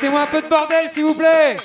Mettez-moi un peu de bordel, s'il vous plaît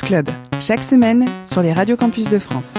Club, chaque semaine sur les radios campus de France.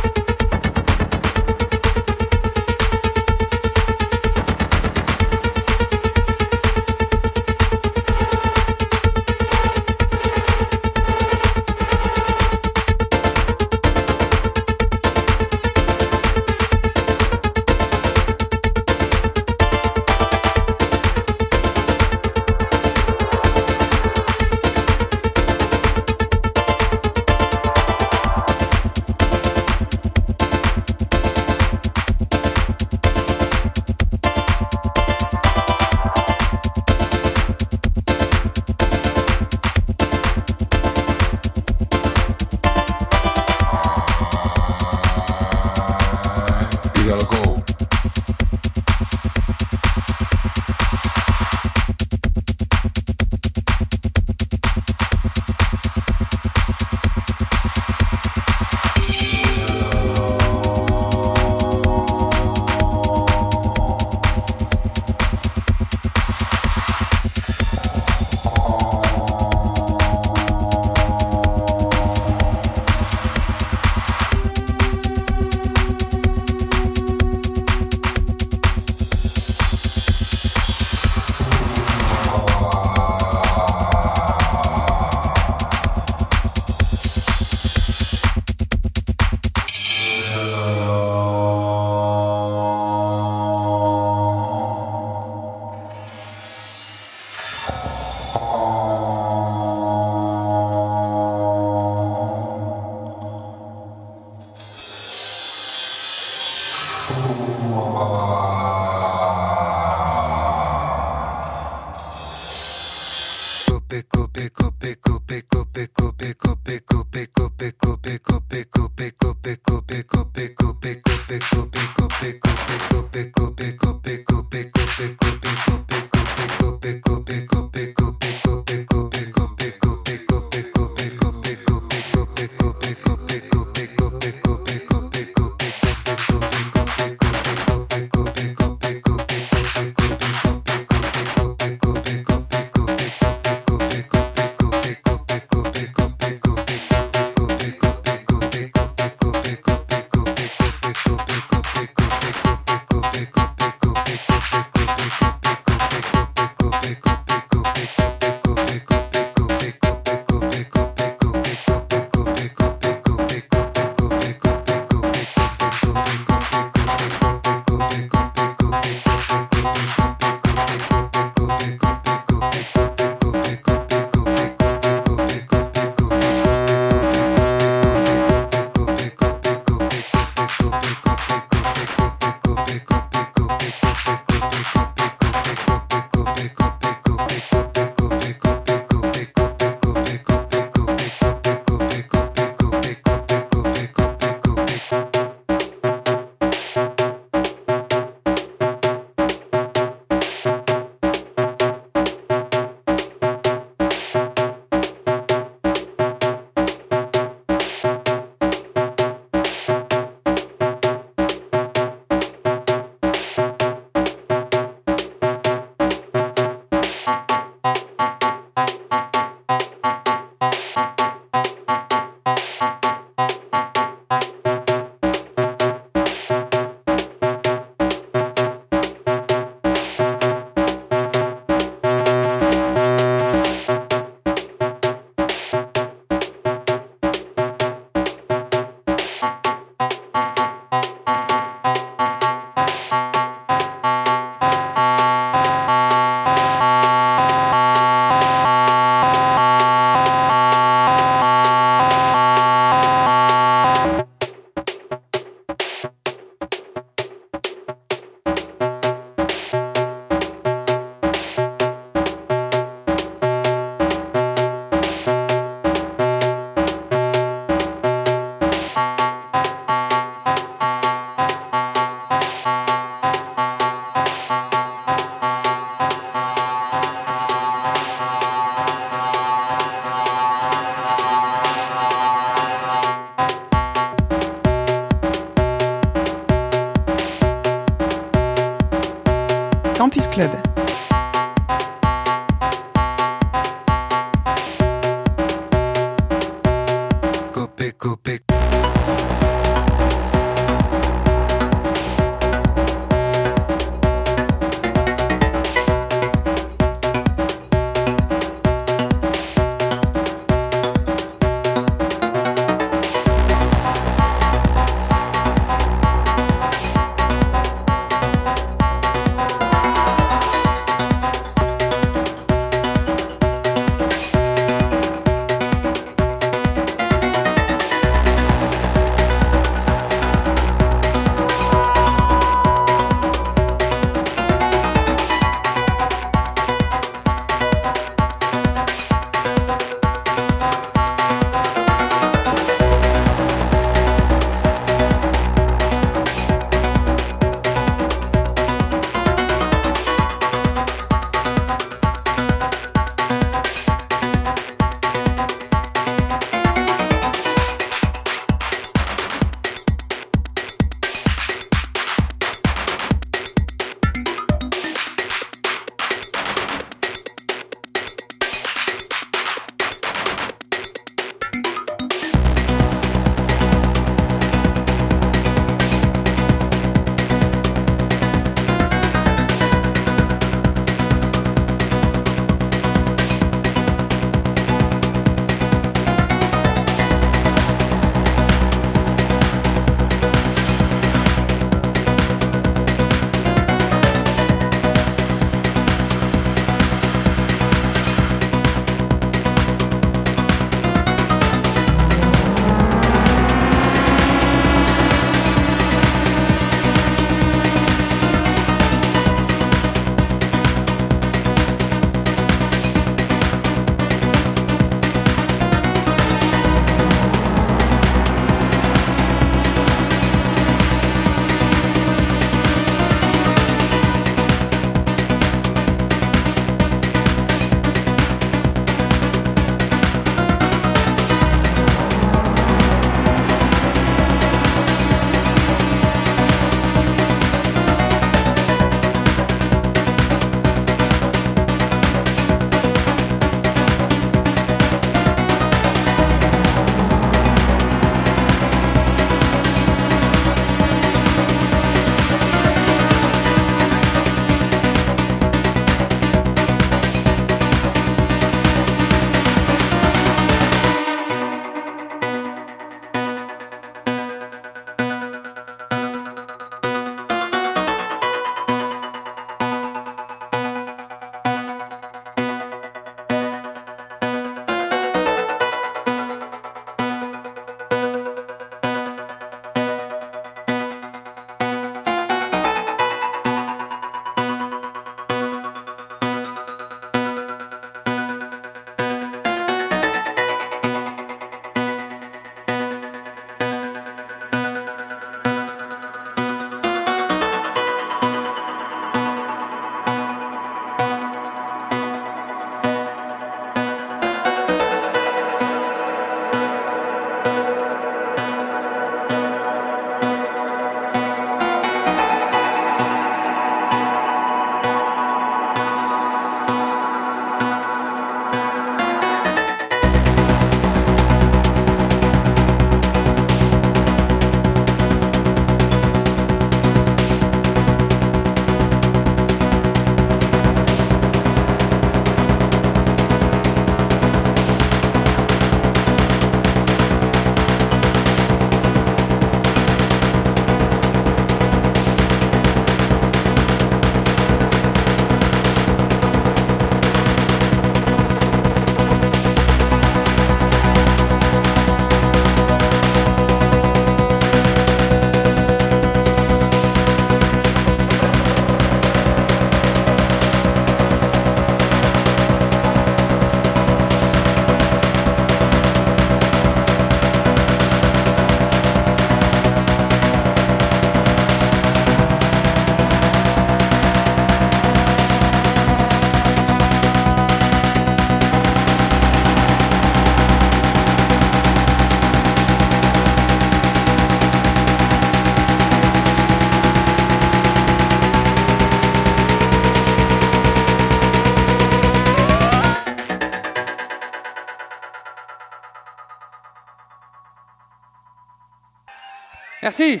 Merci.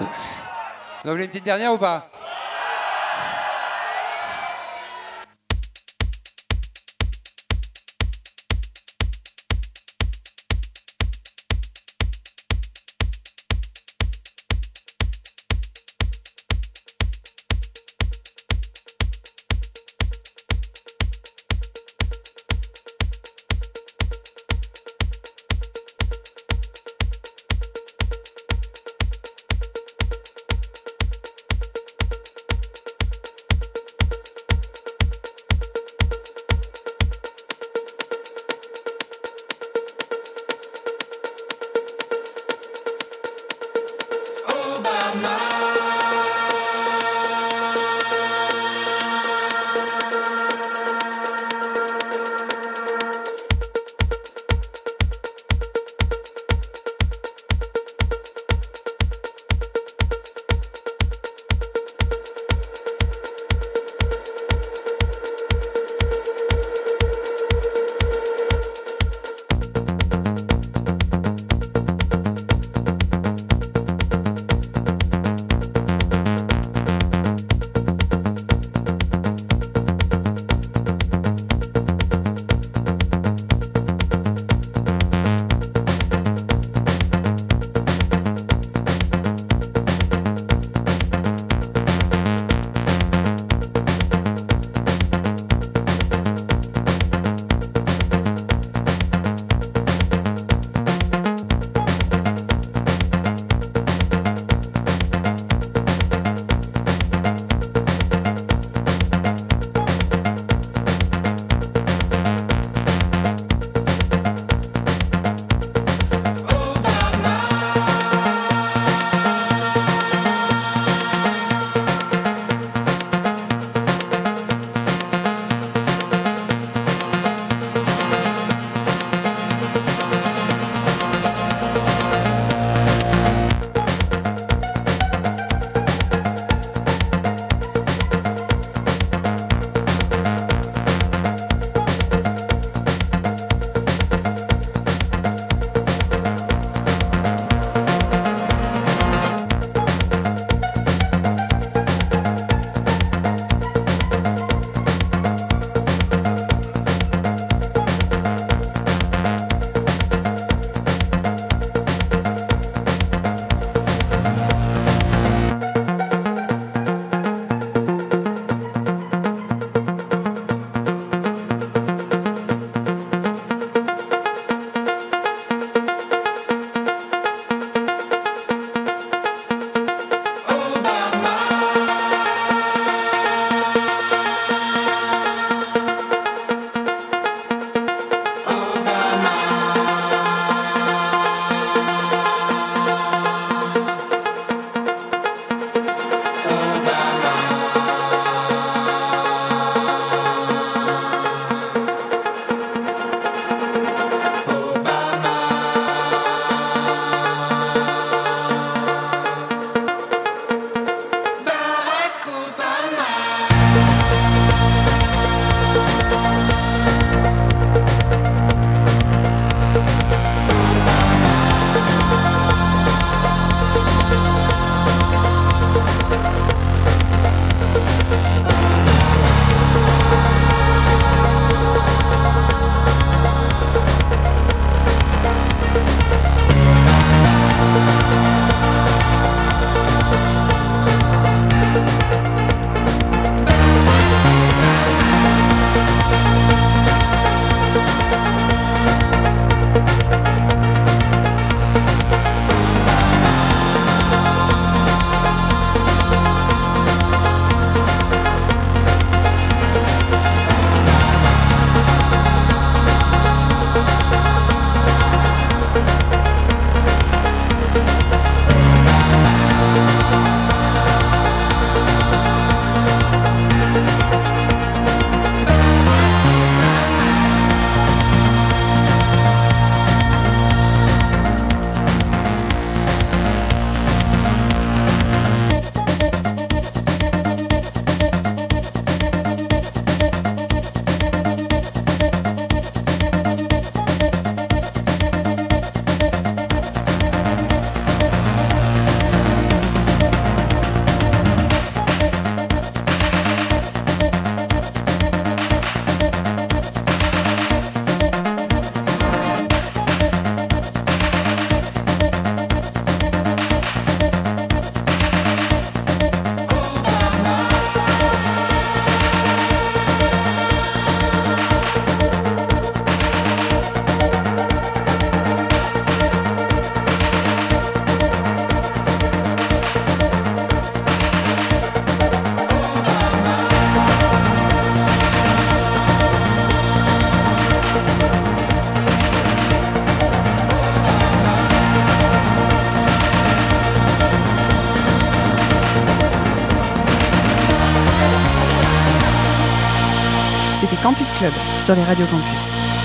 Vous voulez une petite dernière ou pas? Campus Club sur les radios campus.